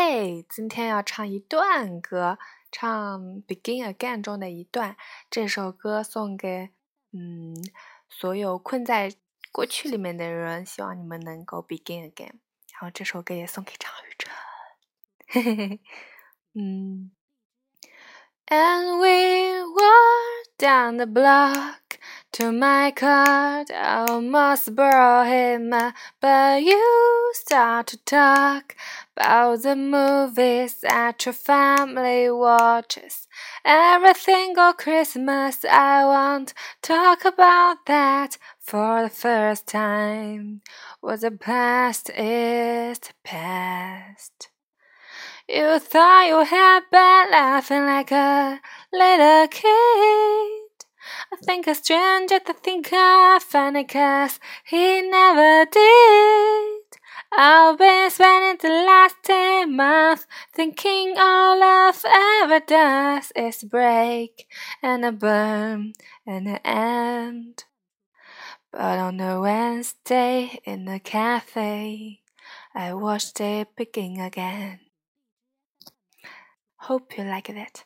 嘿，今天要唱一段歌，唱《Begin Again》中的一段。这首歌送给嗯所有困在过去里面的人，希望你们能够 Begin Again。然后这首歌也送给张雨晨。嘿嘿嘿，嗯。And we walk down the block to my card, I almost brought him up, but you start to talk about the movies that your family watches. Every single Christmas, I won't talk about that for the first time. What the past is the past. You thought you had bad laughing like a little kid. Think a stranger to think I funny cause he never did. I've been spending the last ten months thinking all love ever does is break and a burn and an end. But on a Wednesday in the cafe, I watched it begin again. Hope you like it.